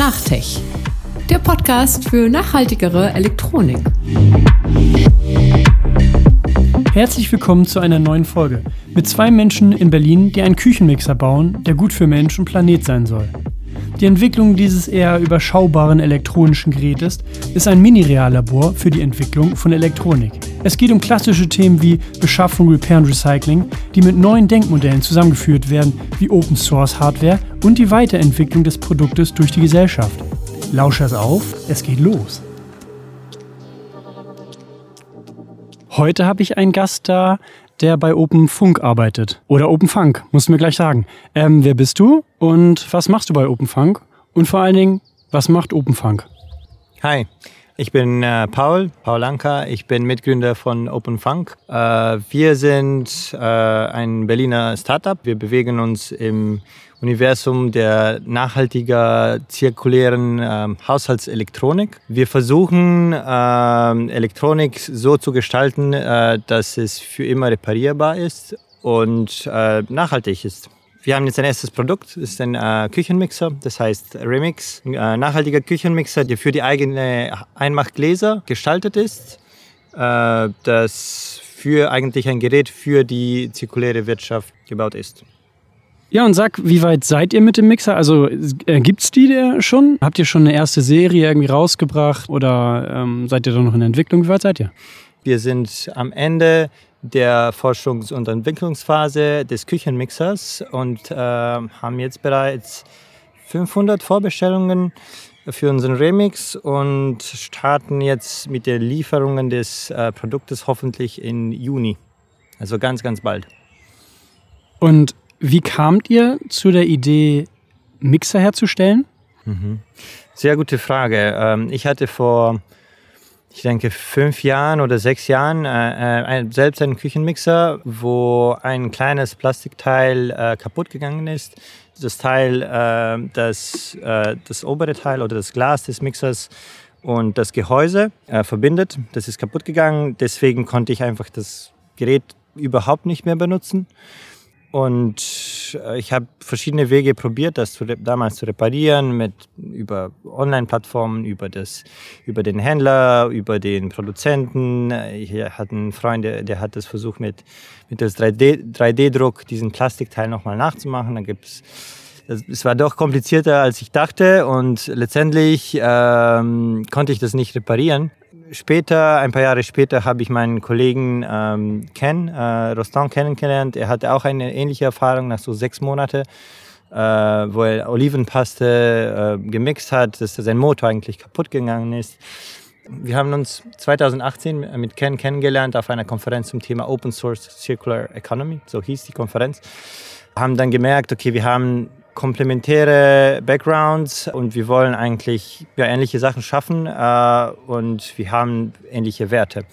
Nachtech, der Podcast für nachhaltigere Elektronik. Herzlich willkommen zu einer neuen Folge mit zwei Menschen in Berlin, die einen Küchenmixer bauen, der gut für Mensch und Planet sein soll. Die Entwicklung dieses eher überschaubaren elektronischen Gerätes ist ein Mini-Reallabor für die Entwicklung von Elektronik. Es geht um klassische Themen wie Beschaffung, Repair und Recycling, die mit neuen Denkmodellen zusammengeführt werden, wie Open Source Hardware und die Weiterentwicklung des Produktes durch die Gesellschaft. Lausche es auf, es geht los. Heute habe ich einen Gast da, der bei Open Funk arbeitet. Oder Open Funk, musst du mir gleich sagen. Ähm, wer bist du und was machst du bei Open Funk? Und vor allen Dingen, was macht Open Funk? Hi, ich bin äh, Paul, Paul Anker. Ich bin Mitgründer von Open Funk. Äh, wir sind äh, ein Berliner Startup. Wir bewegen uns im Universum der nachhaltiger, zirkulären äh, Haushaltselektronik. Wir versuchen, äh, Elektronik so zu gestalten, äh, dass es für immer reparierbar ist und äh, nachhaltig ist. Wir haben jetzt ein erstes Produkt, das ist ein äh, Küchenmixer, das heißt Remix, ein äh, nachhaltiger Küchenmixer, der für die eigene Einmachgläser gestaltet ist. das für eigentlich ein Gerät für die zirkuläre Wirtschaft gebaut ist. Ja, und sag, wie weit seid ihr mit dem Mixer? Also äh, gibt's die schon? Habt ihr schon eine erste Serie irgendwie rausgebracht oder ähm, seid ihr da noch in der Entwicklung? Wie weit seid ihr? Wir sind am Ende der Forschungs- und Entwicklungsphase des Küchenmixers und äh, haben jetzt bereits 500 Vorbestellungen für unseren Remix und starten jetzt mit den Lieferungen des äh, Produktes hoffentlich in Juni. Also ganz, ganz bald. Und wie kamt ihr zu der Idee, Mixer herzustellen? Mhm. Sehr gute Frage. Ähm, ich hatte vor, ich denke, fünf Jahren oder sechs Jahren äh, äh, selbst einen Küchenmixer, wo ein kleines Plastikteil äh, kaputt gegangen ist. Das Teil, das, das obere Teil oder das Glas des Mixers und das Gehäuse verbindet. Das ist kaputt gegangen. Deswegen konnte ich einfach das Gerät überhaupt nicht mehr benutzen. Und äh, ich habe verschiedene Wege probiert, das zu, damals zu reparieren, mit, über Online-Plattformen, über, über den Händler, über den Produzenten. Ich hatte einen Freund, der, der hat das versucht, mit, mit das 3D-Druck 3D diesen Plastikteil nochmal nachzumachen. Da gibt's es war doch komplizierter, als ich dachte und letztendlich ähm, konnte ich das nicht reparieren später, ein paar Jahre später, habe ich meinen Kollegen ähm, Ken, äh, Rostan kennengelernt. Er hatte auch eine ähnliche Erfahrung nach so sechs Monaten, äh, wo er Olivenpaste äh, gemixt hat, dass sein Motor eigentlich kaputt gegangen ist. Wir haben uns 2018 mit Ken kennengelernt auf einer Konferenz zum Thema Open Source Circular Economy, so hieß die Konferenz. Haben dann gemerkt, okay, wir haben komplementäre Backgrounds und wir wollen eigentlich ja, ähnliche Sachen schaffen äh, und wir haben ähnliche Werte.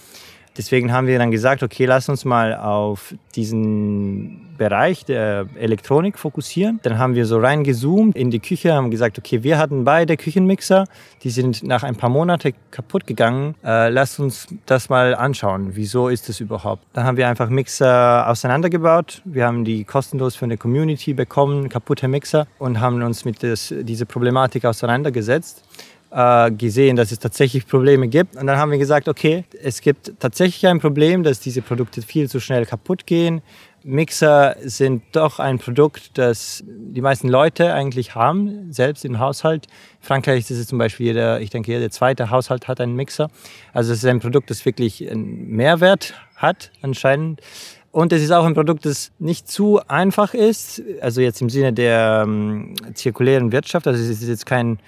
Deswegen haben wir dann gesagt, okay, lass uns mal auf diesen Bereich der Elektronik fokussieren. Dann haben wir so reingezoomt in die Küche, haben gesagt, okay, wir hatten beide Küchenmixer, die sind nach ein paar Monaten kaputt gegangen. Äh, lass uns das mal anschauen. Wieso ist das überhaupt? Dann haben wir einfach Mixer auseinandergebaut. Wir haben die kostenlos von der Community bekommen, kaputte Mixer und haben uns mit das, dieser Problematik auseinandergesetzt gesehen, dass es tatsächlich Probleme gibt. Und dann haben wir gesagt, okay, es gibt tatsächlich ein Problem, dass diese Produkte viel zu schnell kaputt gehen. Mixer sind doch ein Produkt, das die meisten Leute eigentlich haben, selbst im Haushalt. In Frankreich ist es zum Beispiel jeder, ich denke, jeder zweite Haushalt hat einen Mixer. Also es ist ein Produkt, das wirklich einen Mehrwert hat anscheinend. Und es ist auch ein Produkt, das nicht zu einfach ist, also jetzt im Sinne der ähm, zirkulären Wirtschaft. Also es ist jetzt kein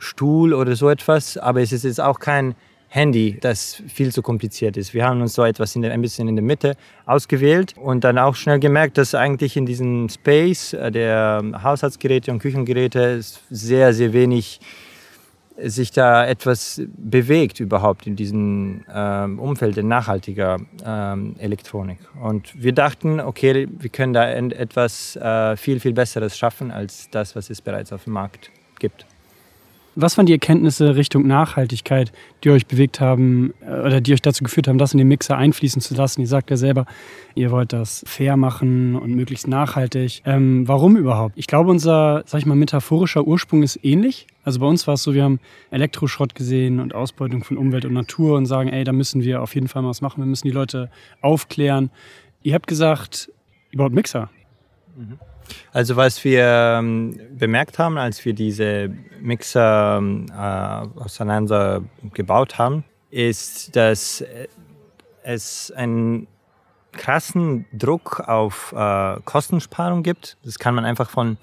Stuhl oder so etwas, aber es ist jetzt auch kein Handy, das viel zu kompliziert ist. Wir haben uns so etwas in der, ein bisschen in der Mitte ausgewählt und dann auch schnell gemerkt, dass eigentlich in diesem Space äh, der Haushaltsgeräte und Küchengeräte sehr, sehr wenig sich da etwas bewegt überhaupt in diesem ähm, Umfeld der nachhaltiger ähm, Elektronik. Und wir dachten, okay, wir können da etwas äh, viel, viel Besseres schaffen als das, was es bereits auf dem Markt gibt. Was waren die Erkenntnisse Richtung Nachhaltigkeit, die euch bewegt haben äh, oder die euch dazu geführt haben, das in den Mixer einfließen zu lassen? Ihr sagt ja selber, ihr wollt das fair machen und möglichst nachhaltig. Ähm, warum überhaupt? Ich glaube, unser, sag ich mal, metaphorischer Ursprung ist ähnlich. Also bei uns war es so, wir haben Elektroschrott gesehen und Ausbeutung von Umwelt und Natur und sagen, ey, da müssen wir auf jeden Fall mal was machen. Wir müssen die Leute aufklären. Ihr habt gesagt, ihr baut Mixer. Mhm. Also was wir ähm, bemerkt haben, als wir diese Mixer ähm, äh, auseinander gebaut haben, ist, dass es einen krassen Druck auf äh, Kostensparung gibt. Das kann man einfach von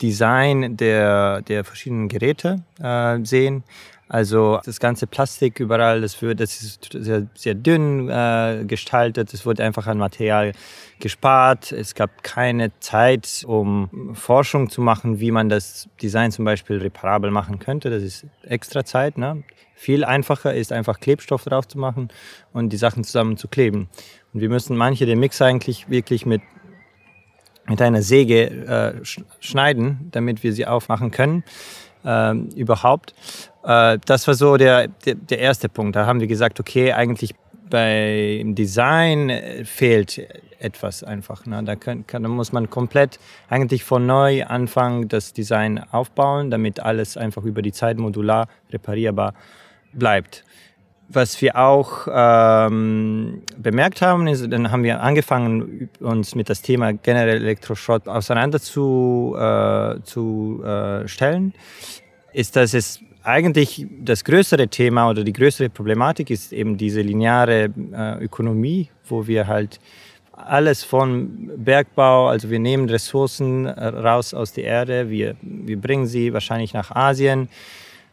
Design der, der verschiedenen Geräte äh, sehen. Also das ganze Plastik überall, das, wird, das ist sehr, sehr dünn äh, gestaltet, es wurde einfach an Material gespart. Es gab keine Zeit, um Forschung zu machen, wie man das Design zum Beispiel reparabel machen könnte. Das ist extra Zeit. Ne? Viel einfacher ist einfach Klebstoff drauf zu machen und die Sachen zusammen zu kleben. Und wir müssen manche der Mix eigentlich wirklich mit mit einer Säge äh, schneiden, damit wir sie aufmachen können äh, überhaupt. Äh, das war so der, der, der, erste Punkt. Da haben wir gesagt, okay, eigentlich beim Design äh, fehlt etwas einfach. Ne? Da, kann, kann, muss man komplett eigentlich von neu anfangen, das Design aufbauen, damit alles einfach über die Zeit modular reparierbar bleibt. Was wir auch ähm, bemerkt haben, ist, dann haben wir angefangen, uns mit das Thema generell Elektroschrott auseinander zu, äh, äh, ist, dass es eigentlich das größere Thema oder die größere Problematik ist eben diese lineare äh, Ökonomie, wo wir halt alles von Bergbau, also wir nehmen Ressourcen äh, raus aus der Erde, wir, wir bringen sie wahrscheinlich nach Asien,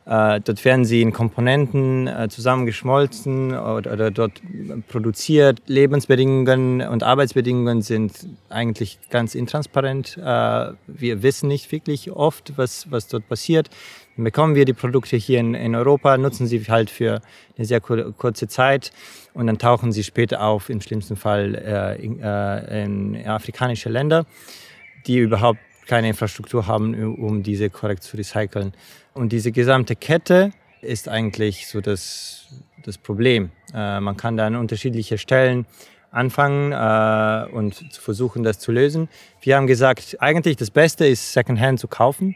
äh, dort werden sie in Komponenten äh, zusammengeschmolzen oder, oder, dort produziert. Lebensbedingungen und Arbeitsbedingungen sind eigentlich ganz intransparent. Äh, wir wissen nicht wirklich oft, was, was dort passiert. Bekommen wir die Produkte hier in, in Europa, nutzen sie halt für eine sehr kur kurze Zeit und dann tauchen sie später auf, im schlimmsten Fall äh, in, äh, in afrikanische Länder, die überhaupt keine Infrastruktur haben, um diese korrekt zu recyceln. Und diese gesamte Kette ist eigentlich so das, das Problem. Äh, man kann da an unterschiedliche Stellen anfangen äh, und versuchen, das zu lösen. Wir haben gesagt, eigentlich das Beste ist, Secondhand zu kaufen.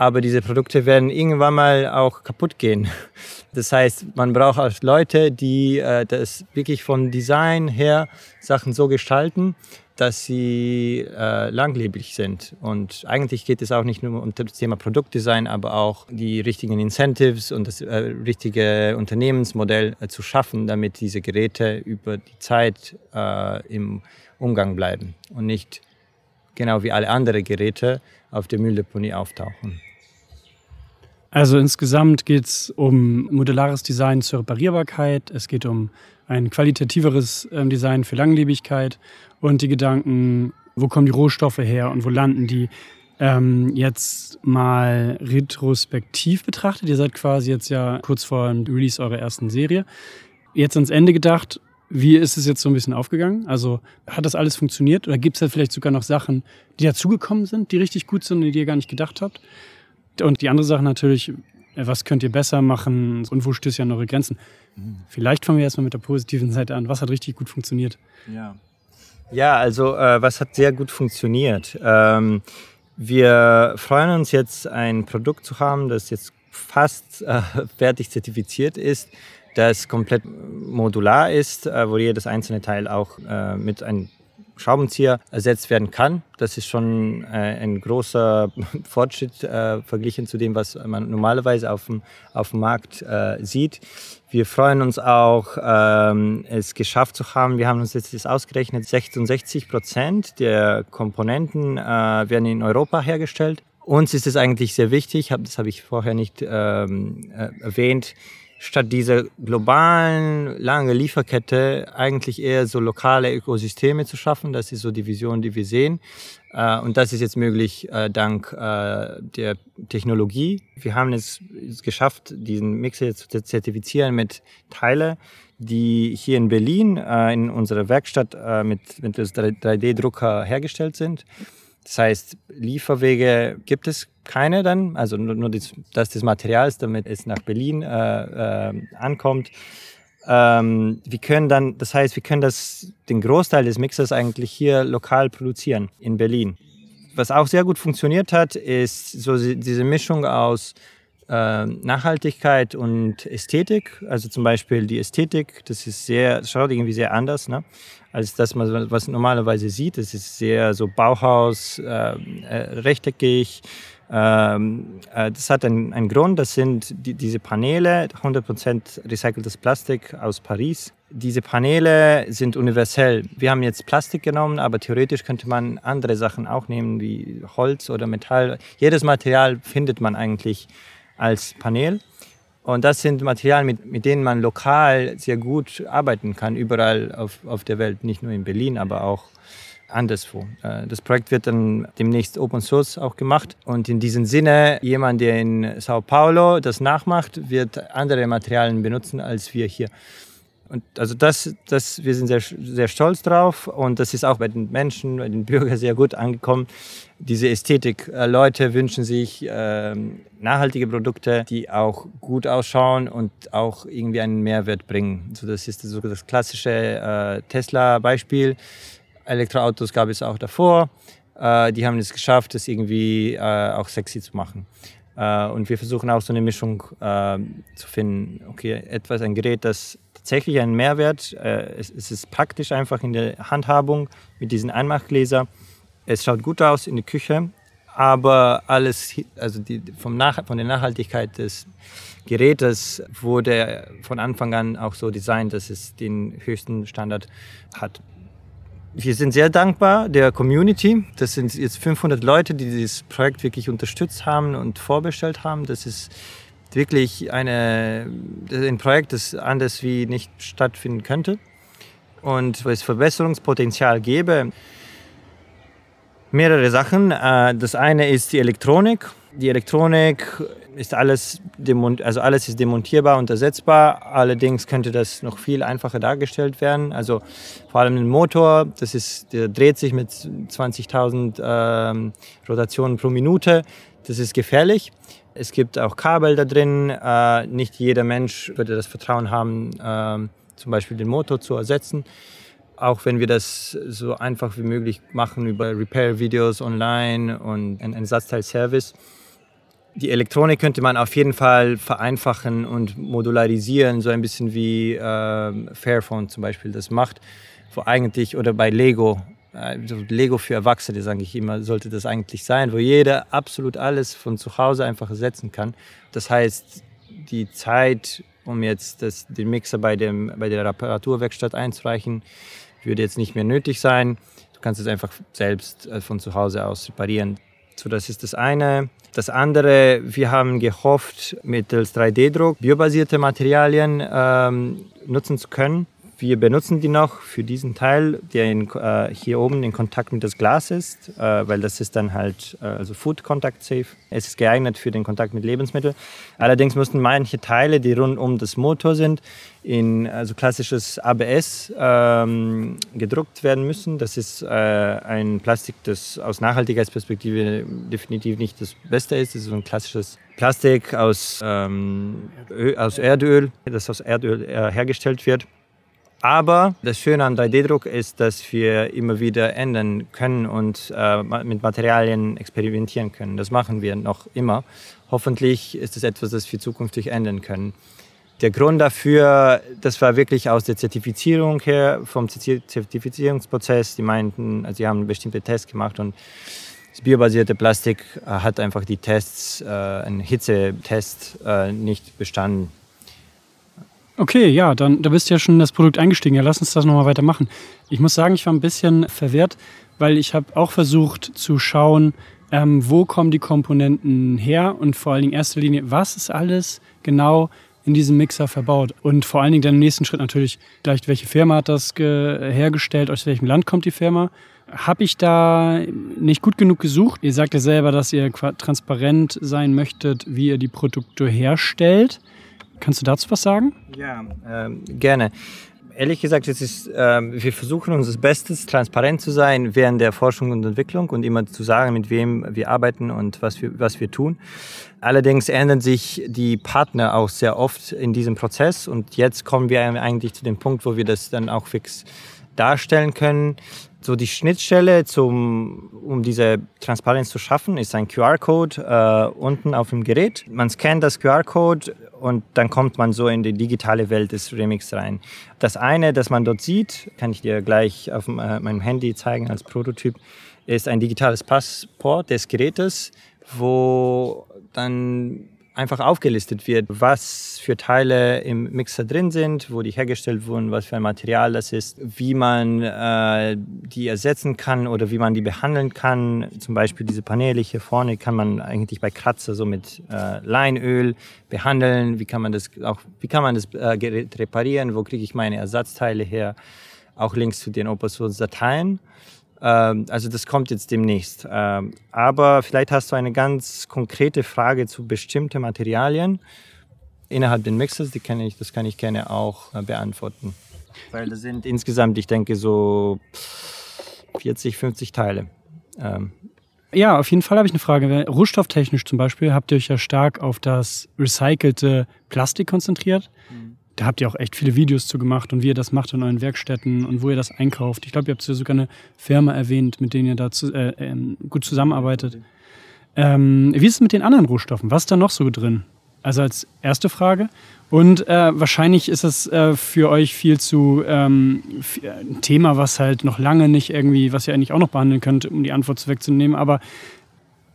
Aber diese Produkte werden irgendwann mal auch kaputt gehen. Das heißt, man braucht auch Leute, die äh, das wirklich von Design her Sachen so gestalten, dass sie äh, langlebig sind. Und eigentlich geht es auch nicht nur um das Thema Produktdesign, aber auch die richtigen Incentives und das äh, richtige Unternehmensmodell äh, zu schaffen, damit diese Geräte über die Zeit äh, im Umgang bleiben und nicht genau wie alle anderen Geräte auf der Mülldeponie auftauchen. Also insgesamt geht es um modulares Design zur Reparierbarkeit, es geht um ein qualitativeres ähm, Design für Langlebigkeit und die Gedanken, wo kommen die Rohstoffe her und wo landen die, ähm, jetzt mal retrospektiv betrachtet. Ihr seid quasi jetzt ja kurz vor dem Release eurer ersten Serie. Jetzt ans Ende gedacht, wie ist es jetzt so ein bisschen aufgegangen? Also hat das alles funktioniert oder gibt es da vielleicht sogar noch Sachen, die dazugekommen sind, die richtig gut sind und die ihr gar nicht gedacht habt? Und die andere Sache natürlich, was könnt ihr besser machen und wo stößt ihr an eure Grenzen? Mhm. Vielleicht fangen wir erstmal mit der positiven Seite an. Was hat richtig gut funktioniert? Ja. Ja, also äh, was hat sehr gut funktioniert? Ähm, wir freuen uns jetzt, ein Produkt zu haben, das jetzt fast äh, fertig zertifiziert ist, das komplett modular ist, äh, wo jedes einzelne Teil auch äh, mit einem Schraubenzieher ersetzt werden kann. Das ist schon äh, ein großer Fortschritt äh, verglichen zu dem, was man normalerweise auf dem, auf dem Markt äh, sieht. Wir freuen uns auch, ähm, es geschafft zu haben. Wir haben uns jetzt das ausgerechnet, 66 Prozent der Komponenten äh, werden in Europa hergestellt. Uns ist es eigentlich sehr wichtig, das habe ich vorher nicht ähm, äh, erwähnt, statt dieser globalen, lange Lieferkette eigentlich eher so lokale Ökosysteme zu schaffen. Das ist so die Vision, die wir sehen. Äh, und das ist jetzt möglich äh, dank äh, der Technologie. Wir haben es geschafft, diesen Mixer zu zertifizieren mit Teile, die hier in Berlin in unserer Werkstatt mit, mit 3D-Drucker hergestellt sind. Das heißt, Lieferwege gibt es keine dann, also nur, nur das, das des Materials, damit es nach Berlin äh, äh, ankommt. Ähm, wir können dann, das heißt, wir können das, den Großteil des Mixers eigentlich hier lokal produzieren in Berlin. Was auch sehr gut funktioniert hat, ist so diese Mischung aus äh, Nachhaltigkeit und Ästhetik. Also zum Beispiel die Ästhetik, das ist sehr, schaut irgendwie sehr anders, ne? als das, was man normalerweise sieht. Es ist sehr so Bauhaus, äh, äh, rechteckig. Ähm, äh, das hat einen, einen, Grund, das sind die, diese Paneele, 100% recyceltes Plastik aus Paris. Diese Paneele sind universell. Wir haben jetzt Plastik genommen, aber theoretisch könnte man andere Sachen auch nehmen, wie Holz oder Metall. Jedes Material findet man eigentlich als Panel. Und das sind Materialien, mit, mit denen man lokal sehr gut arbeiten kann, überall auf, auf der Welt, nicht nur in Berlin, aber auch anderswo. Äh, das Projekt wird dann demnächst Open Source auch gemacht. Und in diesem Sinne, jemand, der in Sao Paulo das nachmacht, wird andere Materialien benutzen als wir hier. Und also das, das, wir sind sehr, sehr stolz drauf und das ist auch bei den Menschen, bei den Bürgern sehr gut angekommen. Diese Ästhetik. Äh, Leute wünschen sich äh, nachhaltige Produkte, die auch gut ausschauen und auch irgendwie einen Mehrwert bringen. So, das ist so das klassische äh, Tesla-Beispiel. Elektroautos gab es auch davor. Äh, die haben es geschafft, das irgendwie äh, auch sexy zu machen. Äh, und wir versuchen auch so eine Mischung zu finden. Okay, etwas, ein Gerät, das tatsächlich einen Mehrwert. Äh, es, es, ist praktisch einfach in der Handhabung mit diesen Einmachgläser. Es schaut gut aus in der Küche, aber alles, also die, vom Nach, von der Nachhaltigkeit des Gerätes wurde von Anfang an auch so designt, dass es den höchsten Standard hat. Wir sind sehr dankbar der Community. Das sind jetzt 500 Leute, die dieses Projekt wirklich unterstützt haben und vorbestellt haben. Das ist wirklich eine, ein Projekt, das anders wie nicht stattfinden könnte und wo es Verbesserungspotenzial gäbe. Mehrere Sachen. Äh, das eine ist die Elektronik. Die Elektronik ist alles, also alles ist demontierbar und ersetzbar. Allerdings könnte das noch viel einfacher dargestellt werden. Also vor allem ein Motor, das ist, der dreht sich mit 20.000 ähm, Rotationen pro Minute. Das ist gefährlich. Es gibt auch Kabel da drin. Äh, nicht jeder Mensch würde das Vertrauen haben, äh, zum Beispiel den Motor zu ersetzen. Auch wenn wir das so einfach wie möglich machen über Repair-Videos online und einen Ersatzteilservice. Die Elektronik könnte man auf jeden Fall vereinfachen und modularisieren, so ein bisschen wie äh, Fairphone zum Beispiel das macht. Wo eigentlich, oder bei Lego, also Lego für Erwachsene, sage ich immer, sollte das eigentlich sein, wo jeder absolut alles von zu Hause einfach ersetzen kann. Das heißt, die Zeit, um jetzt das, den Mixer bei, dem, bei der Reparaturwerkstatt einzureichen, würde jetzt nicht mehr nötig sein. Du kannst es einfach selbst äh, von zu Hause aus reparieren. So, das ist das eine. Das andere, wir haben gehofft, mittels 3D-Druck biobasierte Materialien ähm, nutzen zu können. Wir benutzen die noch für diesen Teil, der in, äh, hier oben in Kontakt mit das Glas ist, äh, weil das ist dann halt äh, also Food Contact Safe. Es ist geeignet für den Kontakt mit Lebensmitteln. Allerdings mussten manche Teile, die rund um das Motor sind, in also klassisches ABS ähm, gedruckt werden müssen. Das ist äh, ein Plastik, das aus Nachhaltigkeitsperspektive definitiv nicht das Beste ist. Das ist so ein klassisches Plastik aus, ähm, aus Erdöl, das aus Erdöl äh, hergestellt wird. Aber das Schöne am 3D-Druck ist, dass wir immer wieder ändern können und äh, mit Materialien experimentieren können. Das machen wir noch immer. Hoffentlich ist es etwas, das wir zukünftig ändern können. Der Grund dafür, das war wirklich aus der Zertifizierung her, vom Zertifizierungsprozess. Die meinten, also sie haben bestimmte Tests gemacht und das biobasierte Plastik äh, hat einfach die Tests, äh, einen Hitzetest äh, nicht bestanden. Okay, ja, dann da bist du ja schon das Produkt eingestiegen. Ja, lass uns das nochmal weitermachen. Ich muss sagen, ich war ein bisschen verwirrt, weil ich habe auch versucht zu schauen, ähm, wo kommen die Komponenten her und vor allen Dingen in erster Linie, was ist alles genau in diesem Mixer verbaut. Und vor allen Dingen dann im nächsten Schritt natürlich vielleicht, welche Firma hat das hergestellt, aus welchem Land kommt die Firma. Habe ich da nicht gut genug gesucht? Ihr sagt ja selber, dass ihr transparent sein möchtet, wie ihr die Produkte herstellt. Kannst du dazu was sagen? Ja, ähm, gerne. ehrlich gesagt, es ist, äh, wir versuchen unser Bestes, transparent zu sein während der Forschung und Entwicklung und immer zu sagen, mit wem wir arbeiten und was wir, was wir tun. Allerdings ändern sich die Partner auch sehr oft in diesem Prozess und jetzt kommen wir eigentlich zu dem Punkt, wo wir das dann auch fix darstellen können. So die Schnittstelle, zum, um diese Transparenz zu schaffen, ist ein QR-Code äh, unten auf dem Gerät. Man scannt das QR-Code und dann kommt man so in die digitale Welt des Remix rein. Das eine, das man dort sieht, kann ich dir gleich auf äh, meinem Handy zeigen als Prototyp, ist ein digitales Passport des Gerätes, wo dann einfach aufgelistet wird, was für Teile im Mixer drin sind, wo die hergestellt wurden, was für ein Material das ist, wie man äh, die ersetzen kann oder wie man die behandeln kann. Zum Beispiel diese Paneele hier vorne kann man eigentlich bei Kratzer so mit äh, Leinöl behandeln. Wie kann man das auch, wie kann man das äh, reparieren? Wo kriege ich meine Ersatzteile her? Auch Links zu den Open Source Dateien. Ähm, also das kommt jetzt demnächst. Ähm, aber vielleicht hast du eine ganz konkrete Frage zu bestimmten Materialien innerhalb den Mixers, die kann ich, das kann ich gerne auch äh, beantworten. Weil das sind insgesamt, ich denke, so 40, 50 Teile. Ähm, ja, auf jeden Fall habe ich eine Frage. Rohstofftechnisch zum Beispiel habt ihr euch ja stark auf das recycelte Plastik konzentriert. Mhm da habt ihr auch echt viele Videos zu gemacht und wie ihr das macht in euren Werkstätten und wo ihr das einkauft. Ich glaube, ihr habt ja sogar eine Firma erwähnt, mit denen ihr da zu, äh, äh, gut zusammenarbeitet. Ähm, wie ist es mit den anderen Rohstoffen? Was ist da noch so drin? Also als erste Frage. Und äh, wahrscheinlich ist es äh, für euch viel zu ähm, ein Thema, was halt noch lange nicht irgendwie, was ihr eigentlich auch noch behandeln könnt, um die Antwort wegzunehmen. Aber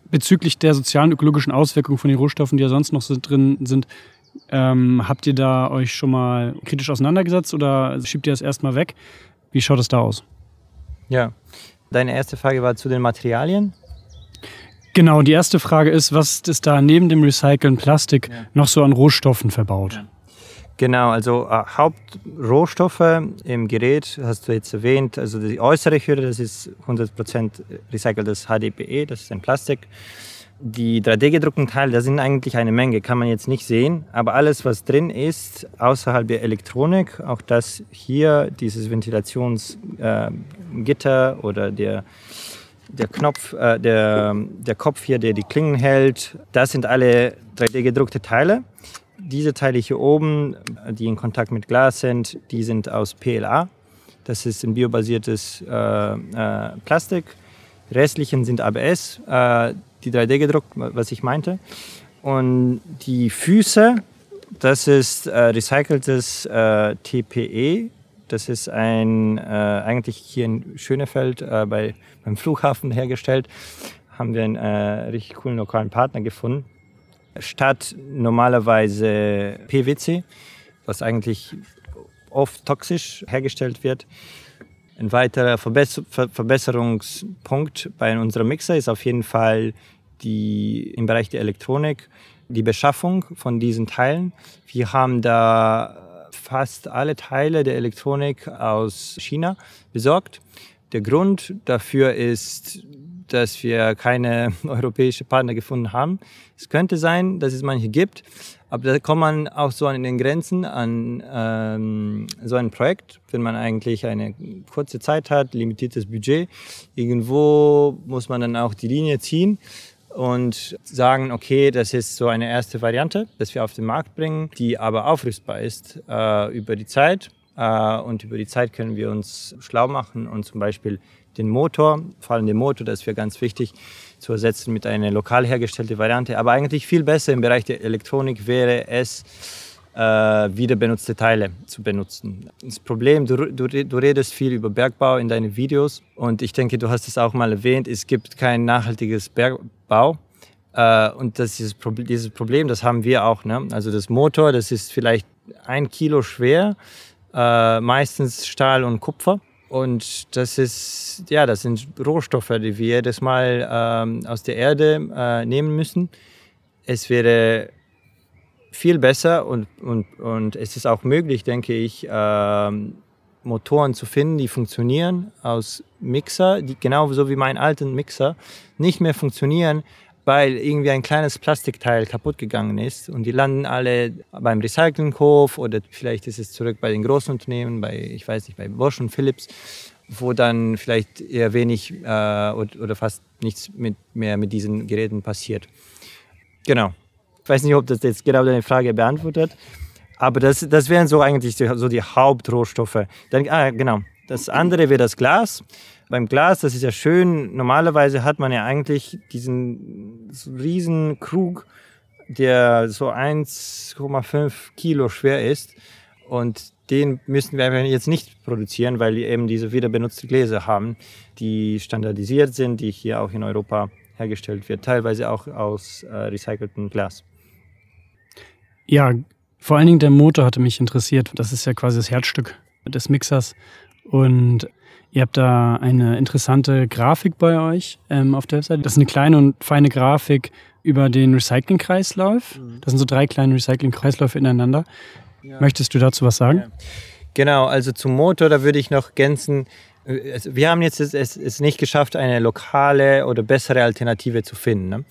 bezüglich der sozialen, ökologischen Auswirkungen von den Rohstoffen, die ja sonst noch so drin sind, ähm, habt ihr da euch schon mal kritisch auseinandergesetzt oder schiebt ihr das erstmal weg? Wie schaut es da aus? Ja, deine erste Frage war zu den Materialien. Genau, die erste Frage ist, was ist da neben dem recycelten Plastik ja. noch so an Rohstoffen verbaut? Ja. Genau, also äh, Hauptrohstoffe im Gerät hast du jetzt erwähnt. Also die äußere Hürde, das ist 100% recyceltes HDPE, das ist ein Plastik. Die 3D-gedruckten Teile, da sind eigentlich eine Menge, kann man jetzt nicht sehen. Aber alles, was drin ist, außerhalb der Elektronik, auch das hier, dieses Ventilationsgitter äh, oder der, der Knopf, äh, der, der Kopf hier, der die Klingen hält, das sind alle 3D-gedruckte Teile. Diese Teile hier oben, die in Kontakt mit Glas sind, die sind aus PLA. Das ist ein biobasiertes äh, äh, Plastik. Die restlichen sind ABS. Die 3D gedruckt, was ich meinte. Und die Füße, das ist äh, recyceltes äh, TPE. Das ist ein, äh, eigentlich hier in Schönefeld äh, bei, beim Flughafen hergestellt. Haben wir einen äh, richtig coolen lokalen Partner gefunden. Statt normalerweise PWC, was eigentlich oft toxisch hergestellt wird. Ein weiterer Verbesserungspunkt bei unserem Mixer ist auf jeden Fall die, im Bereich der Elektronik die Beschaffung von diesen Teilen. Wir haben da fast alle Teile der Elektronik aus China besorgt. Der Grund dafür ist, dass wir keine europäische Partner gefunden haben. Es könnte sein, dass es manche gibt, aber da kommt man auch so an den Grenzen an ähm, so ein Projekt, wenn man eigentlich eine kurze Zeit hat, limitiertes Budget. Irgendwo muss man dann auch die Linie ziehen und sagen, okay, das ist so eine erste Variante, dass wir auf den Markt bringen, die aber aufrüstbar ist äh, über die Zeit. Äh, und über die Zeit können wir uns schlau machen und zum Beispiel den Motor, vor allem den Motor, das wäre ganz wichtig, zu ersetzen mit einer lokal hergestellten Variante. Aber eigentlich viel besser im Bereich der Elektronik wäre es, wieder benutzte Teile zu benutzen. Das Problem, du, du, du, redest viel über Bergbau in deinen Videos und ich denke, du hast es auch mal erwähnt, es gibt kein nachhaltiges Bergbau. Äh, und das ist dieses Problem, das haben wir auch. Ne? Also das Motor, das ist vielleicht ein Kilo schwer, äh, meistens Stahl und Kupfer. Und das ist, ja, das sind Rohstoffe, die wir jedes Mal ähm, aus der Erde äh, nehmen müssen. Es wäre viel besser und, und, und es ist auch möglich, denke ich, äh, Motoren zu finden, die funktionieren aus Mixer, die genauso wie mein alten Mixer nicht mehr funktionieren, weil irgendwie ein kleines Plastikteil kaputt gegangen ist und die landen alle beim Recyclinghof oder vielleicht ist es zurück bei den Großunternehmen, bei, ich weiß nicht, bei Bosch und Philips, wo dann vielleicht eher wenig äh, oder, oder, fast nichts mit, mehr mit diesen Geräten passiert. Genau. Ich weiß nicht, ob das jetzt genau deine Frage beantwortet, aber das, das wären so eigentlich die, so die Hauptrohstoffe. Dann, ah, genau. Das andere wäre das Glas. Beim Glas, das ist ja schön. Normalerweise hat man ja eigentlich diesen riesen Krug, der so 1,5 Kilo schwer ist. Und den müssen wir jetzt nicht produzieren, weil wir eben diese wieder benutzte Gläser haben, die standardisiert sind, die hier auch in Europa hergestellt wird, teilweise auch aus äh, recyceltem Glas. Ja, vor allen Dingen der Motor hatte mich interessiert. Das ist ja quasi das Herzstück des Mixers. Und ihr habt da eine interessante Grafik bei euch ähm, auf der Webseite. Das ist eine kleine und feine Grafik über den Recyclingkreislauf. Mhm. Das sind so drei kleine Recyclingkreisläufe ineinander. Ja. Möchtest du dazu was sagen? Ja. Genau, also zum Motor, da würde ich noch ergänzen, äh, wir haben jetzt es, es nicht geschafft, eine lokale oder bessere Alternative zu finden. Ne?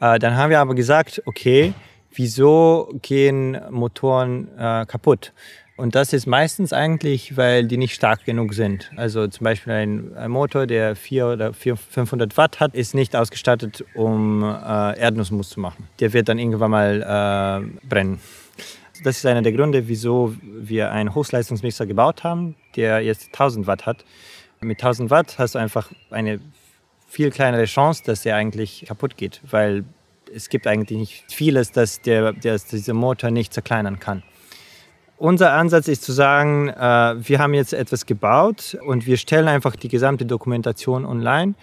Äh, dann haben wir aber gesagt, okay, wieso gehen Motoren äh, kaputt? Und das ist meistens eigentlich, weil die nicht stark genug sind. Also zum Beispiel ein, ein Motor, der 400 oder 400, 500 Watt hat, ist nicht ausgestattet, um äh, Erdnussmus zu machen. Der wird dann irgendwann mal äh, brennen. Das ist einer der Gründe, wieso wir einen Hochleistungsmixer gebaut haben, der jetzt 1000 Watt hat. Mit 1000 Watt hast du einfach eine viel kleinere Chance, dass der eigentlich kaputt geht, weil es gibt eigentlich nicht vieles, das der, der dieser Motor nicht zerkleinern kann. Unser Ansatz ist zu sagen, äh, wir haben jetzt etwas gebaut und wir stellen einfach die gesamte Dokumentation online.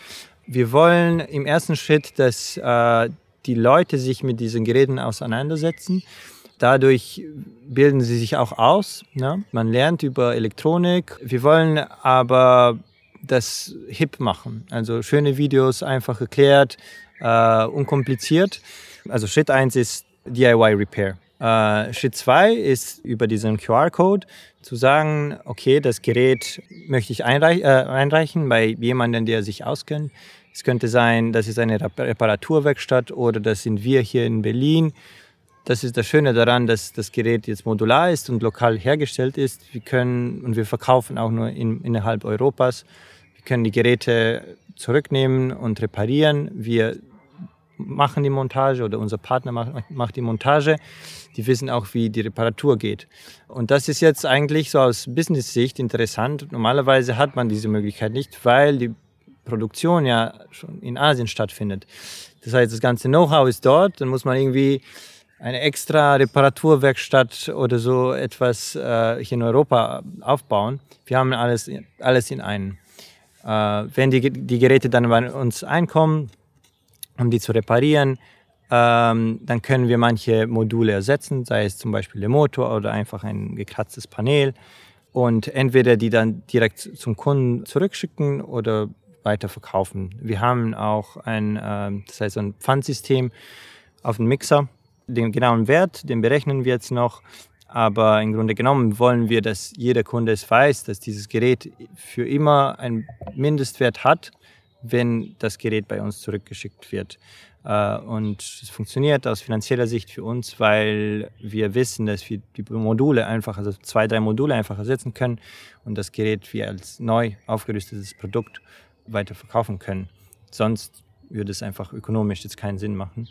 Wir wollen im ersten Schritt, dass äh, die Leute sich mit diesen Geräten auseinandersetzen. Dadurch bilden sie sich auch aus. Ne? Man lernt über Elektronik. Wir wollen aber das hip machen. Also schöne Videos, einfach erklärt, äh, unkompliziert. Also Schritt 1 ist DIY Repair. Äh, Schritt 2 ist über diesen QR-Code zu sagen, okay, das Gerät möchte ich einreich, äh, einreichen bei jemandem, der sich auskennt. Es könnte sein, das ist eine Reparaturwerkstatt oder das sind wir hier in Berlin. Das ist das Schöne daran, dass das Gerät jetzt modular ist und lokal hergestellt ist. Wir können und wir verkaufen auch nur in, innerhalb Europas. Wir können die Geräte zurücknehmen und reparieren. Wir machen die Montage oder unser Partner macht, die Montage. Die wissen auch, wie die Reparatur geht. Und das ist jetzt eigentlich so aus Business-Sicht interessant. Normalerweise hat man diese Möglichkeit nicht, weil die Produktion ja schon in Asien stattfindet. Das heißt, das ganze Know-how ist dort, dann muss man irgendwie eine extra Reparaturwerkstatt oder so etwas äh, hier in Europa aufbauen. Wir haben alles, alles in einem. Äh, wenn die, die Geräte dann bei uns einkommen, um die zu reparieren, ähm, dann können wir manche Module ersetzen, sei es zum Beispiel der Motor oder einfach ein gekratztes Panel. Und entweder die dann direkt zum Kunden zurückschicken oder weiterverkaufen. Wir haben auch ein, äh, das heißt ein Pfandsystem auf dem Mixer. Den genauen Wert, den berechnen wir jetzt noch. Aber im Grunde genommen wollen wir, dass jeder Kunde es weiß, dass dieses Gerät für immer einen Mindestwert hat wenn das Gerät bei uns zurückgeschickt wird. Äh, und es funktioniert aus finanzieller Sicht für uns, weil wir wissen, dass wir die Module einfach, also zwei, drei Module einfach ersetzen können und das Gerät wir als neu aufgerüstetes Produkt weiter verkaufen können. Sonst würde es einfach ökonomisch jetzt keinen Sinn machen.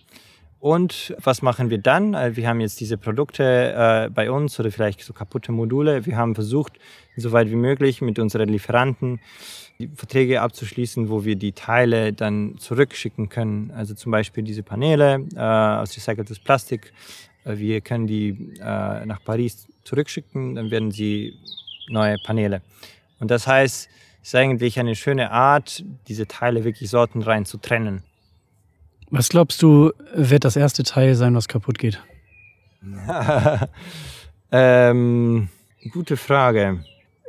Und was machen wir dann? Äh, wir haben jetzt diese Produkte äh, bei uns oder vielleicht so kaputte Module. Wir haben versucht, soweit wie möglich mit unseren Lieferanten Verträge abzuschließen, wo wir die Teile dann zurückschicken können. Also zum Beispiel diese Paneele äh, aus recyceltes Plastik. Äh, wir können die äh, nach Paris zurückschicken, dann werden sie neue Paneele. Und das heißt, es ist eigentlich eine schöne Art, diese Teile wirklich sortenrein zu trennen. Was glaubst du, wird das erste Teil sein, was kaputt geht? ähm, gute Frage.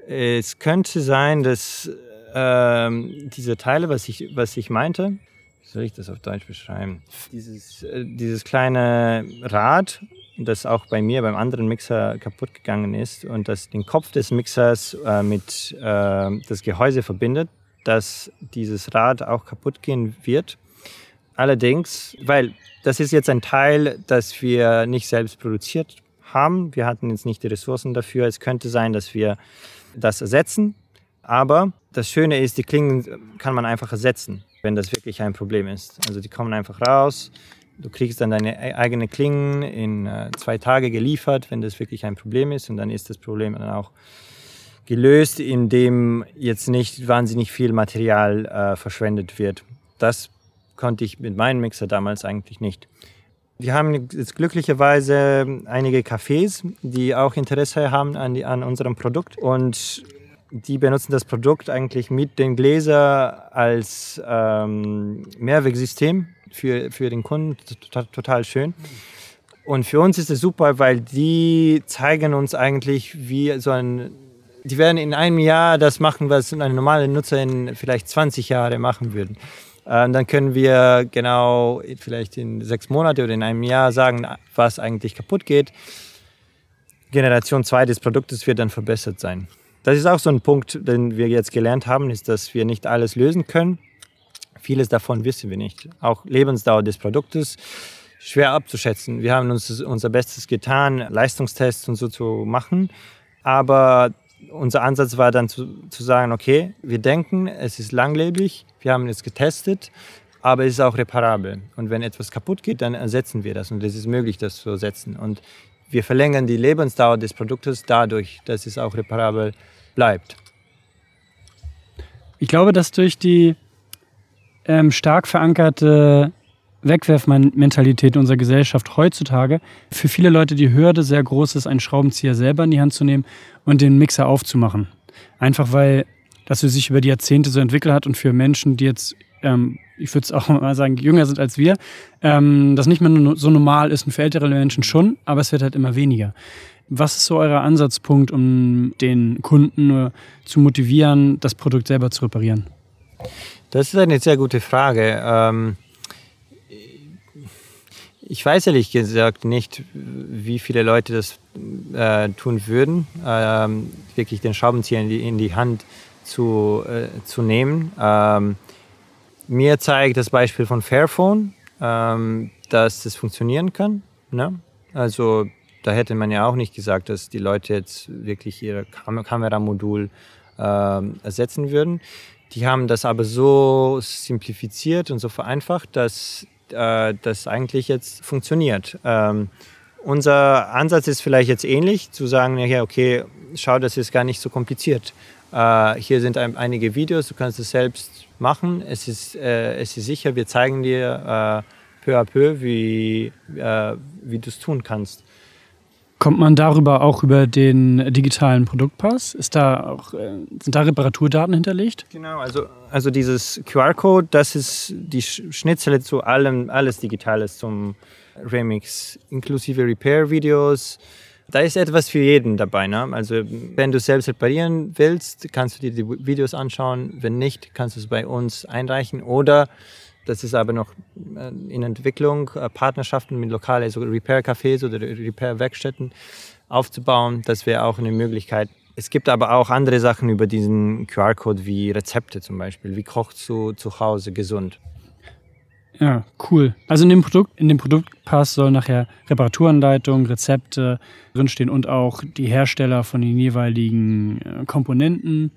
Es könnte sein, dass ähm, diese Teile, was ich, was ich meinte, wie soll ich das auf Deutsch beschreiben? Dieses, äh, dieses kleine Rad, das auch bei mir beim anderen Mixer kaputt gegangen ist und das den Kopf des Mixers äh, mit äh, das Gehäuse verbindet, dass dieses Rad auch kaputt gehen wird. Allerdings, weil das ist jetzt ein Teil, das wir nicht selbst produziert haben. Wir hatten jetzt nicht die Ressourcen dafür. Es könnte sein, dass wir das ersetzen. Aber das Schöne ist, die Klingen kann man einfach ersetzen, wenn das wirklich ein Problem ist. Also die kommen einfach raus. Du kriegst dann deine e-, eigene Klingen in äh, zwei Tage geliefert, wenn das wirklich ein Problem ist. Und dann ist das Problem dann auch gelöst, indem jetzt nicht wahnsinnig viel Material äh, verschwendet wird. Das konnte ich mit meinem Mixer damals eigentlich nicht. Wir haben jetzt glücklicherweise einige Cafés, die auch Interesse haben an, die, an unserem Produkt und die benutzen das Produkt eigentlich mit den Gläsern als ähm, Mehrwegsystem für, für den Kunden. Total, total schön. Und für uns ist es super, weil die zeigen uns eigentlich, wie so ein die werden in einem Jahr das machen, was ein normaler Nutzer in vielleicht 20 Jahren machen würden. Ähm, dann können wir genau vielleicht in sechs Monaten oder in einem Jahr sagen, was eigentlich kaputt geht. Generation 2 des Produktes wird dann verbessert sein. Das ist auch so ein Punkt, den wir jetzt gelernt haben, ist, dass wir nicht alles lösen können. Vieles davon wissen wir nicht. Auch Lebensdauer des Produktes schwer abzuschätzen. Wir haben uns unser Bestes getan, Leistungstests und so zu machen. Aber unser Ansatz war dann zu, zu sagen, okay, wir denken, es ist langlebig, wir haben es getestet, aber es ist auch reparabel. Und wenn etwas kaputt geht, dann ersetzen wir das und es ist möglich, das zu ersetzen. Und wir verlängern die Lebensdauer des Produktes dadurch, dass es auch reparabel bleibt. Ich glaube, dass durch die ähm, stark verankerte Wegwerfmentalität unserer Gesellschaft heutzutage für viele Leute die Hürde sehr groß ist, einen Schraubenzieher selber in die Hand zu nehmen und den Mixer aufzumachen. Einfach weil das sich über die Jahrzehnte so entwickelt hat und für Menschen, die jetzt, ähm, ich würde es auch mal sagen, jünger sind als wir, ähm, das nicht mehr so normal ist und für ältere Menschen schon, aber es wird halt immer weniger. Was ist so euer Ansatzpunkt, um den Kunden zu motivieren, das Produkt selber zu reparieren? Das ist eine sehr gute Frage. Ähm ich weiß ehrlich gesagt nicht, wie viele Leute das äh, tun würden, ähm, wirklich den Schraubenzieher in die, in die Hand zu, äh, zu nehmen. Ähm, mir zeigt das Beispiel von Fairphone, ähm, dass das funktionieren kann. Ne? Also da hätte man ja auch nicht gesagt, dass die Leute jetzt wirklich ihr Kam Kameramodul ähm, ersetzen würden. Die haben das aber so simplifiziert und so vereinfacht, dass äh, das eigentlich jetzt funktioniert. Ähm, unser Ansatz ist vielleicht jetzt ähnlich, zu sagen, ja, okay, schau, das ist gar nicht so kompliziert. Äh, hier sind ein, einige Videos, du kannst es selbst machen. Es ist, äh, es ist sicher, wir zeigen dir äh, peu à peu, wie, äh, wie du es tun kannst. Kommt man darüber auch über den digitalen Produktpass? Ist da auch, äh, sind da Reparaturdaten hinterlegt? Genau, also, also dieses QR-Code, das ist die Schnittstelle zu allem, alles Digitales zum Remix, inklusive Repair-Videos. Da ist etwas für jeden dabei. Ne? Also wenn du selbst reparieren willst, kannst du dir die Videos anschauen. Wenn nicht, kannst du es bei uns einreichen oder das ist aber noch äh, in Entwicklung, äh, Partnerschaften mit lokalen also Repair-Cafés oder Repair-Werkstätten aufzubauen. Das wäre auch eine Möglichkeit. Es gibt aber auch andere Sachen über diesen QR-Code wie Rezepte zum Beispiel. Wie kochst du zu Hause gesund? Ja, cool. Also in dem Produkt, in dem Produktpass soll nachher Reparaturanleitung, Rezepte drinstehen und auch die Hersteller von den jeweiligen äh, Komponenten.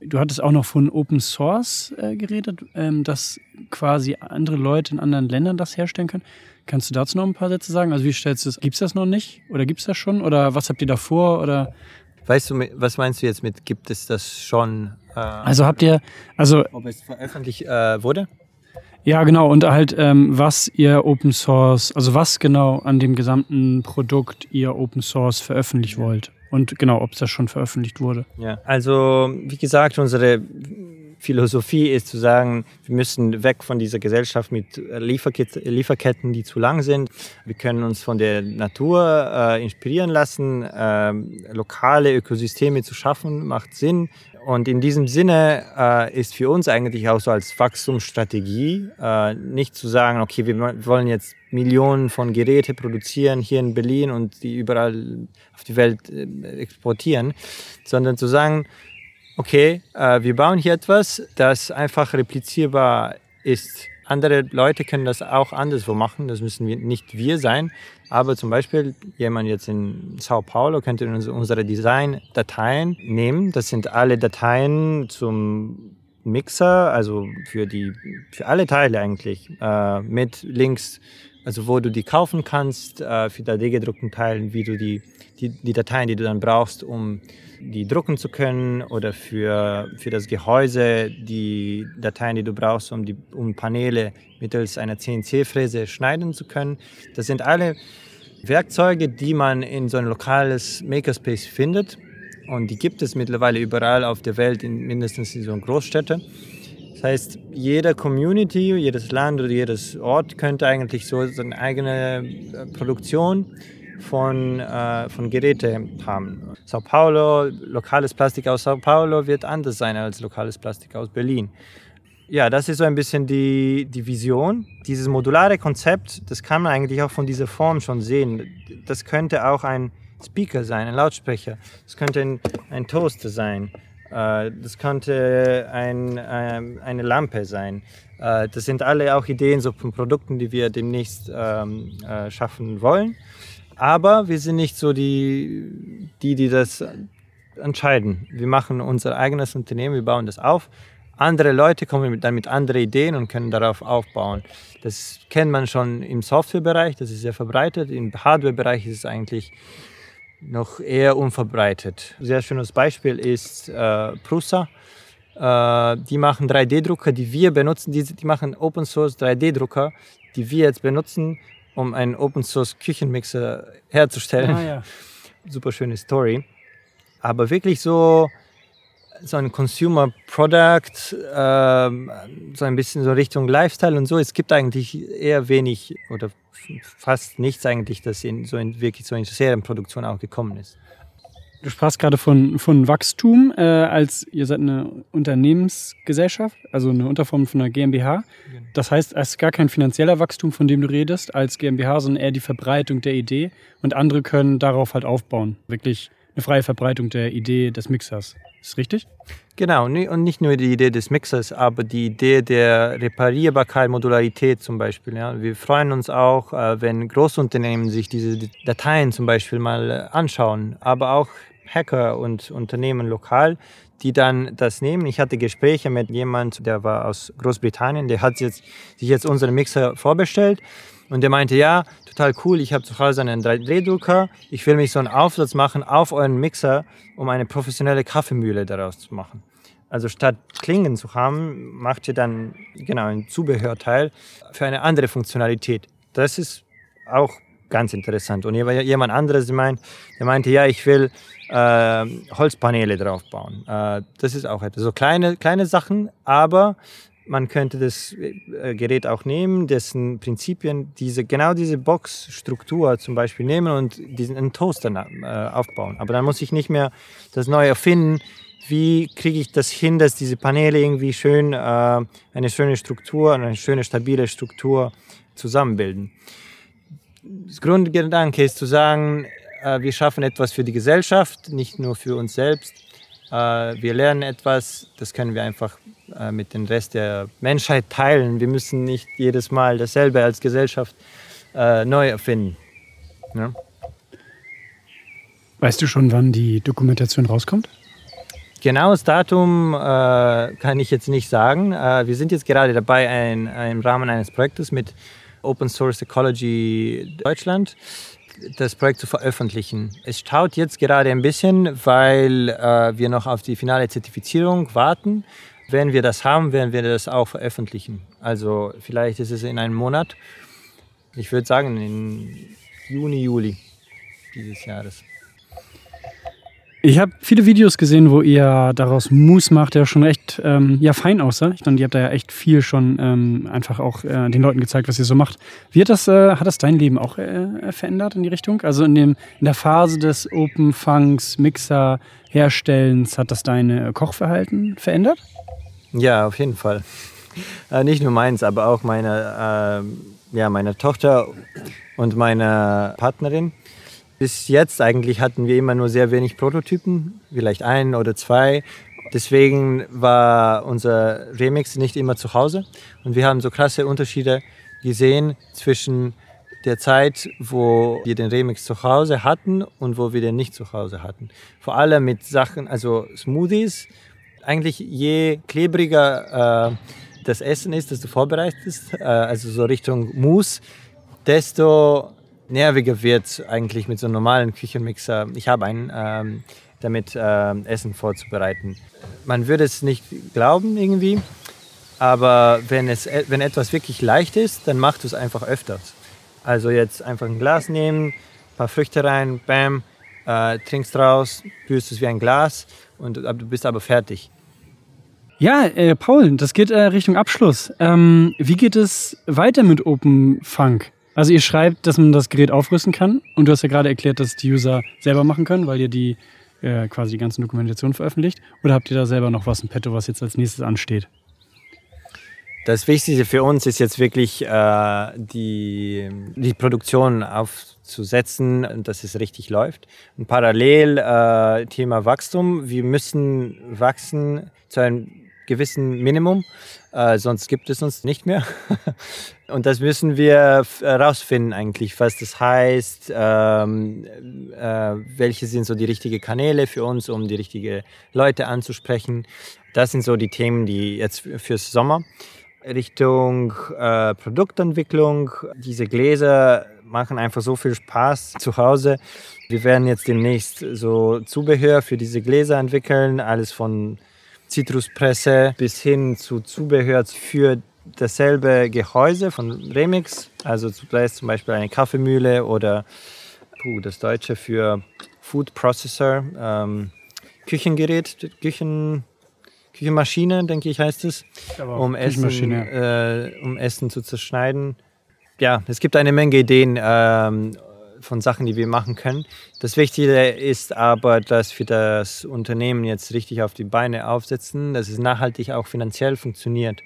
Du hattest auch noch von Open Source äh, geredet, ähm, dass quasi andere Leute in anderen Ländern das herstellen können. Kannst du dazu noch ein paar Sätze sagen? Also wie stellst du es? Gibt es das noch nicht? Oder gibt es das schon? Oder was habt ihr davor? Oder Weißt du, was meinst du jetzt mit gibt es das schon? Äh, also habt ihr, also ob es veröffentlicht äh, wurde? Ja, genau. Und halt, ähm, was ihr Open Source, also was genau an dem gesamten Produkt ihr Open Source veröffentlichen wollt. Und genau, ob es das schon veröffentlicht wurde. Ja, also wie gesagt, unsere Philosophie ist zu sagen, wir müssen weg von dieser Gesellschaft mit Lieferketten, die zu lang sind. Wir können uns von der Natur äh, inspirieren lassen. Äh, lokale Ökosysteme zu schaffen, macht Sinn. Und in diesem Sinne äh, ist für uns eigentlich auch so als Wachstumsstrategie äh, nicht zu sagen, okay, wir wollen jetzt Millionen von Geräte produzieren hier in Berlin und die überall auf die Welt äh, exportieren, sondern zu sagen, okay, äh, wir bauen hier etwas, das einfach replizierbar ist. andere Leute können das auch anderswo machen, das müssen wir, nicht wir sein. Aber zum Beispiel jemand jetzt in Sao Paulo könnte unsere Design-Dateien nehmen. Das sind alle Dateien zum Mixer, also für, die, für alle Teile eigentlich, äh, mit Links, also wo du die kaufen kannst, äh, für 3D-gedruckten Teilen, wie du die, die, die Dateien, die du dann brauchst, um die drucken zu können oder für, für das Gehäuse die Dateien, die du brauchst, um die um Paneele mittels einer CNC-Fräse schneiden zu können. Das sind alle Werkzeuge, die man in so ein lokales Makerspace findet. Und die gibt es mittlerweile überall auf der Welt, in, mindestens in so Großstädten. Das heißt, jede Community, jedes Land oder jedes Ort könnte eigentlich so seine eigene äh, Produktion von, äh, von Geräten haben. Sao Paulo, lokales Plastik aus Sao Paulo wird anders sein als lokales Plastik aus Berlin. Ja, das ist so ein bisschen die, die Vision. Dieses modulare Konzept, das kann man eigentlich auch von dieser Form schon sehen. Das könnte auch ein Speaker sein, ein Lautsprecher. Das könnte ein, ein Toaster sein. Äh, das könnte ein, ähm, eine Lampe sein. Äh, das sind alle auch Ideen so von Produkten, die wir demnächst ähm, äh, schaffen wollen. Aber wir sind nicht so die, die, die das entscheiden. Wir machen unser eigenes Unternehmen, wir bauen das auf. Andere Leute kommen dann mit anderen Ideen und können darauf aufbauen. Das kennt man schon im Softwarebereich, das ist sehr verbreitet. Im Hardwarebereich ist es eigentlich noch eher unverbreitet. Ein sehr schönes Beispiel ist äh, Prusa. Äh, die machen 3D-Drucker, die wir benutzen. Die, die machen Open Source 3D-Drucker, die wir jetzt benutzen, um einen Open Source Küchenmixer herzustellen. Ah, ja. Super schöne Story. Aber wirklich so, so ein Consumer Product, äh, so ein bisschen so Richtung Lifestyle und so. Es gibt eigentlich eher wenig oder fast nichts eigentlich, das in so in wirklich so in Serienproduktion auch gekommen ist. Du sprachst gerade von, von Wachstum, äh, als ihr seid eine Unternehmensgesellschaft, also eine Unterform von einer GmbH. Genau. Das heißt, es ist gar kein finanzieller Wachstum, von dem du redest, als GmbH, sondern eher die Verbreitung der Idee. Und andere können darauf halt aufbauen. Wirklich eine freie Verbreitung der Idee des Mixers. Ist richtig? Genau, und nicht nur die Idee des Mixers, aber die Idee der Reparierbarkeit, Modularität zum Beispiel. Ja. Wir freuen uns auch, äh, wenn Großunternehmen sich diese Dateien zum Beispiel mal äh, anschauen, aber auch Hacker und Unternehmen lokal, die dann das nehmen. Ich hatte Gespräche mit jemand, der war aus Großbritannien, der hat jetzt, sich jetzt unseren Mixer vorbestellt und der meinte, ja, total cool, ich habe zu Hause einen 3D-Drucker, ich will mich so einen Aufsatz machen auf euren Mixer, um eine professionelle Kaffeemühle daraus zu machen. Also statt Klingen zu haben, macht ihr dann genau ein Zubehörteil für eine andere Funktionalität. Das ist auch ganz interessant. Und jemand anderes der meint, der meinte, ja, ich will äh, Holzpaneele draufbauen. Äh, das ist auch etwas. So kleine, kleine Sachen, aber man könnte das äh, Gerät auch nehmen, dessen Prinzipien, diese, genau diese Boxstruktur zum Beispiel nehmen und diesen einen Toaster äh, aufbauen. Aber dann muss ich nicht mehr das neu erfinden. Wie kriege ich das hin, dass diese Paneele irgendwie schön äh, eine schöne Struktur, eine schöne stabile Struktur zusammenbilden? Das Grundgedanke ist zu sagen, äh, wir schaffen etwas für die Gesellschaft, nicht nur für uns selbst. Äh, wir lernen etwas, das können wir einfach äh, mit dem Rest der Menschheit teilen. Wir müssen nicht jedes Mal dasselbe als Gesellschaft äh, neu erfinden. Ja? Weißt du schon, wann die Dokumentation rauskommt? Genaues Datum äh, kann ich jetzt nicht sagen. Äh, wir sind jetzt gerade dabei, ein, im Rahmen eines Projektes mit Open Source Ecology Deutschland das Projekt zu veröffentlichen. Es staut jetzt gerade ein bisschen, weil äh, wir noch auf die finale Zertifizierung warten. Wenn wir das haben, werden wir das auch veröffentlichen. Also vielleicht ist es in einem Monat. Ich würde sagen in Juni, Juli dieses Jahres. Ich habe viele Videos gesehen, wo ihr daraus Mousse macht, der schon recht ähm, ja, fein aussah. Ich meine, ihr habt da ja echt viel schon ähm, einfach auch äh, den Leuten gezeigt, was ihr so macht. Wie hat das, äh, hat das dein Leben auch äh, verändert in die Richtung? Also in, dem, in der Phase des Open Funks, Mixer, Herstellens, hat das dein Kochverhalten verändert? Ja, auf jeden Fall. Äh, nicht nur meins, aber auch meine, äh, ja, meine Tochter und meine Partnerin bis jetzt eigentlich hatten wir immer nur sehr wenig Prototypen, vielleicht ein oder zwei. Deswegen war unser Remix nicht immer zu Hause. Und wir haben so krasse Unterschiede gesehen zwischen der Zeit, wo wir den Remix zu Hause hatten und wo wir den nicht zu Hause hatten. Vor allem mit Sachen, also Smoothies. Eigentlich je klebriger äh, das Essen ist, das du vorbereitest, äh, also so Richtung Mousse, desto nerviger wird eigentlich mit so einem normalen Küchenmixer. Ich habe einen, ähm, damit äh, Essen vorzubereiten. Man würde es nicht glauben irgendwie, aber wenn, es, wenn etwas wirklich leicht ist, dann machst du es einfach öfters. Also jetzt einfach ein Glas nehmen, ein paar Früchte rein, bam, äh, trinkst raus, spürst es wie ein Glas und du bist aber fertig. Ja, äh, Paul, das geht äh, Richtung Abschluss. Ähm, wie geht es weiter mit Open Funk? Also ihr schreibt, dass man das Gerät aufrüsten kann und du hast ja gerade erklärt, dass die User selber machen können, weil ihr die äh, quasi die ganzen Dokumentationen veröffentlicht. Oder habt ihr da selber noch was im Petto, was jetzt als nächstes ansteht? Das Wichtigste für uns ist jetzt wirklich äh, die, die Produktion aufzusetzen, dass es richtig läuft. Und parallel äh, Thema Wachstum. Wir müssen wachsen zu einem gewissen Minimum, äh, sonst gibt es uns nicht mehr. Und das müssen wir herausfinden eigentlich, was das heißt, ähm, äh, welche sind so die richtigen Kanäle für uns, um die richtigen Leute anzusprechen. Das sind so die Themen, die jetzt fürs Sommer. Richtung äh, Produktentwicklung. Diese Gläser machen einfach so viel Spaß zu Hause. Wir werden jetzt demnächst so Zubehör für diese Gläser entwickeln, alles von Zitruspresse bis hin zu Zubehör für dasselbe Gehäuse von Remix. Also da ist zum Beispiel eine Kaffeemühle oder puh, das Deutsche für Food Processor, ähm, Küchengerät, Küchen, Küchenmaschine, denke ich, heißt es, um Essen, äh, um Essen zu zerschneiden. Ja, es gibt eine Menge Ideen ähm, von Sachen, die wir machen können. Das Wichtige ist aber, dass wir das Unternehmen jetzt richtig auf die Beine aufsetzen, dass es nachhaltig auch finanziell funktioniert,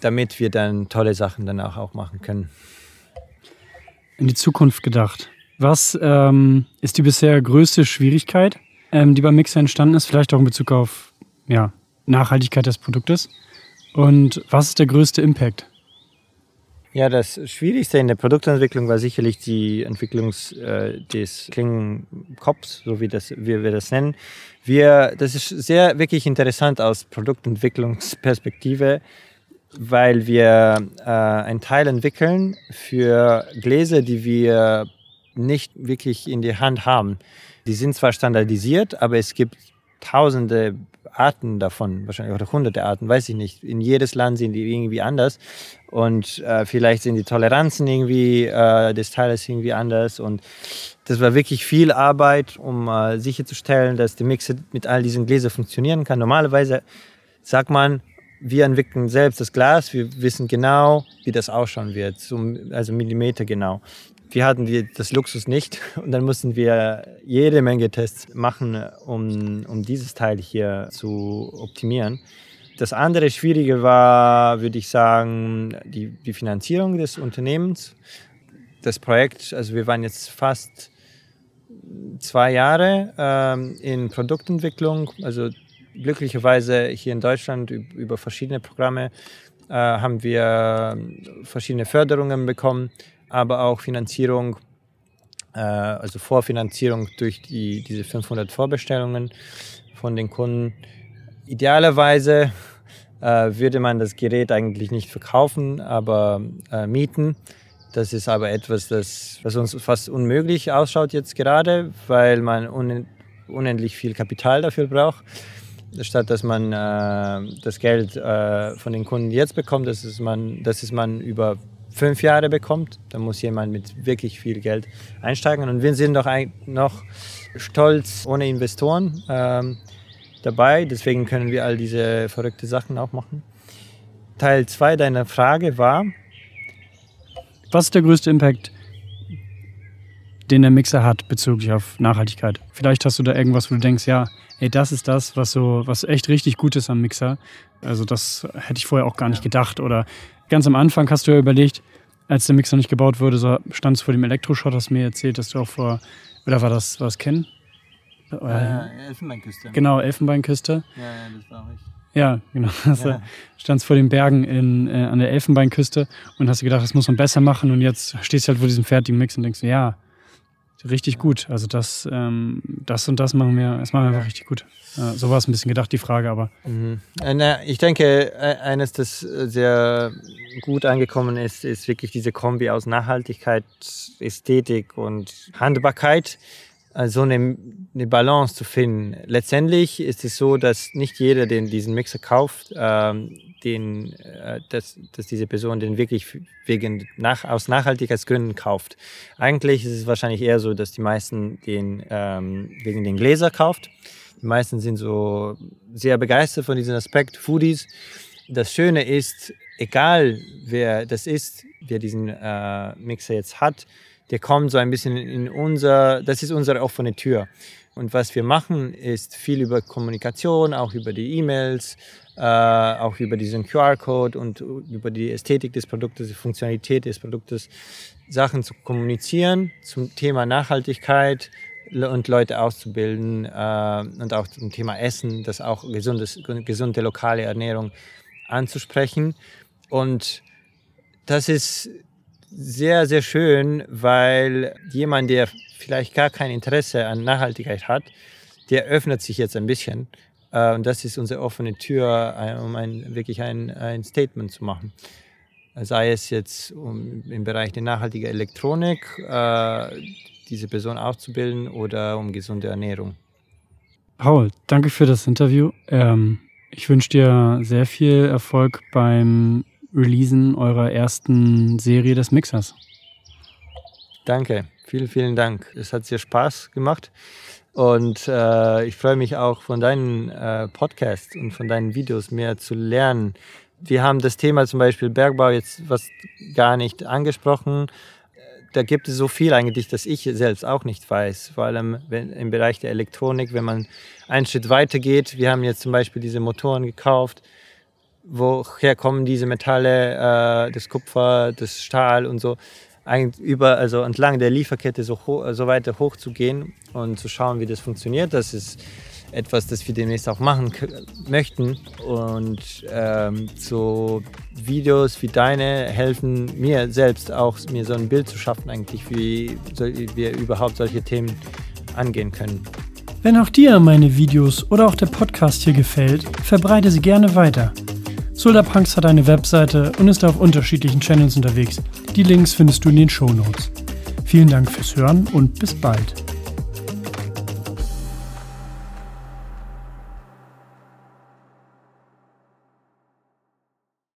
damit wir dann tolle Sachen dann auch, auch machen können. In die Zukunft gedacht. Was ähm, ist die bisher größte Schwierigkeit, ähm, die beim Mixer entstanden ist? Vielleicht auch in Bezug auf ja, Nachhaltigkeit des Produktes. Und was ist der größte Impact? Ja, das Schwierigste in der Produktentwicklung war sicherlich die Entwicklung äh, des Klingenkopfs, so wie, das, wie wir das nennen. Wir, das ist sehr wirklich interessant aus Produktentwicklungsperspektive, weil wir äh, einen Teil entwickeln für Gläser, die wir nicht wirklich in die Hand haben. Die sind zwar standardisiert, aber es gibt tausende Arten davon, wahrscheinlich auch hunderte Arten, weiß ich nicht. In jedes Land sind die irgendwie anders. Und äh, vielleicht sind die Toleranzen irgendwie äh, des Teiles irgendwie anders. Und das war wirklich viel Arbeit, um äh, sicherzustellen, dass der Mixer mit all diesen Gläsern funktionieren kann. Normalerweise sagt man, wir entwickeln selbst das Glas, wir wissen genau, wie das ausschauen wird, also Millimeter genau wir hatten die, das Luxus nicht und dann mussten wir jede Menge Tests machen, um, um dieses Teil hier zu optimieren. Das andere Schwierige war, würde ich sagen, die, die Finanzierung des Unternehmens. Das Projekt, also wir waren jetzt fast zwei Jahre ähm, in Produktentwicklung, also glücklicherweise hier in Deutschland über verschiedene Programme äh, haben wir verschiedene Förderungen bekommen aber auch Finanzierung, äh, also Vorfinanzierung durch die, diese 500 Vorbestellungen von den Kunden. Idealerweise äh, würde man das Gerät eigentlich nicht verkaufen, aber äh, mieten. Das ist aber etwas, das, was uns fast unmöglich ausschaut jetzt gerade, weil man unendlich viel Kapital dafür braucht. Statt dass man äh, das Geld äh, von den Kunden jetzt bekommt, das ist man, das ist man über fünf Jahre bekommt, dann muss jemand mit wirklich viel Geld einsteigen. Und wir sind doch noch stolz ohne Investoren ähm, dabei. Deswegen können wir all diese verrückten Sachen auch machen. Teil 2 deiner Frage war. Was ist der größte Impact, den der Mixer hat bezüglich auf Nachhaltigkeit? Vielleicht hast du da irgendwas, wo du denkst, ja, ey, das ist das, was so, was echt richtig gut ist am Mixer. Also das hätte ich vorher auch gar nicht gedacht. Oder ganz am Anfang hast du ja überlegt, als der Mixer nicht gebaut wurde, so standst du vor dem Elektroschrott, hast mir erzählt, dass du auch vor, oder war das, war das Ken? Äh, Elfenbeinküste. Genau, Elfenbeinküste. Ja, ja, das war ich. Ja, genau. Also Ja. standst vor den Bergen in, äh, an der Elfenbeinküste und hast dir gedacht, das muss man besser machen und jetzt stehst du halt vor diesem fertigen Mix und denkst, ja, richtig gut. Also das, ähm, das und das machen wir, das machen wir einfach richtig gut. Ja, so war es ein bisschen gedacht, die Frage, aber Mhm. Äh, Ich denke, äh, eines, das äh, sehr gut angekommen ist, ist wirklich diese Kombi aus Nachhaltigkeit, Ästhetik und Handbarkeit. Also eine, eine Balance zu finden. Letztendlich ist es so, dass nicht jeder, den diesen Mixer kauft, ähm, den, äh, dass, dass diese Person den wirklich wegen nach, aus Nachhaltigkeitsgründen kauft. Eigentlich ist es wahrscheinlich eher so, dass die meisten den ähm, wegen den Gläser kauft. Die meisten sind so sehr begeistert von diesem Aspekt, Foodies. Das Schöne ist, egal wer das ist, wer diesen äh, Mixer jetzt hat, der kommt so ein bisschen in unser, das ist unsere offene Tür. Und was wir machen, ist viel über Kommunikation, auch über die E-Mails, äh, auch über diesen QR-Code und über die Ästhetik des Produktes, die Funktionalität des Produktes, Sachen zu kommunizieren zum Thema Nachhaltigkeit und Leute auszubilden äh, und auch zum Thema Essen, das auch gesundes, gesunde lokale Ernährung anzusprechen. Und das ist sehr, sehr schön, weil jemand, der vielleicht gar kein Interesse an Nachhaltigkeit hat, der öffnet sich jetzt ein bisschen. Und das ist unsere offene Tür, äh, um ein, wirklich ein, ein Statement zu machen. Sei es jetzt um, im Bereich der nachhaltigen Elektronik, äh, diese Person auszubilden oder um gesunde Ernährung. Paul, danke für das Interview. Ähm, ich wünsche dir sehr viel Erfolg beim Releasen eurer ersten Serie des Mixers. Danke, vielen, vielen Dank. Es hat sehr Spaß gemacht und äh, ich freue mich auch von deinen äh, Podcasts und von deinen Videos mehr zu lernen. Wir haben das Thema zum Beispiel Bergbau jetzt was gar nicht angesprochen. Da gibt es so viel eigentlich, das ich selbst auch nicht weiß. Vor allem wenn, im Bereich der Elektronik, wenn man einen Schritt weiter geht. Wir haben jetzt zum Beispiel diese Motoren gekauft. Woher kommen diese Metalle, äh, das Kupfer, das Stahl und so? Eigentlich über, also entlang der Lieferkette so, ho- so zu gehen und zu schauen, wie das funktioniert. Das ist etwas, das wir demnächst auch machen möchten. Und ähm, so Videos wie deine helfen mir selbst auch, mir so ein Bild zu schaffen, eigentlich, wie wir überhaupt solche Themen angehen können. Wenn auch dir meine Videos oder auch der Podcast hier gefällt, verbreite sie gerne weiter. Solarpunks hat eine Webseite und ist auf unterschiedlichen Channels unterwegs. Die Links findest du in den Shownotes. Vielen Dank fürs Hören und bis bald.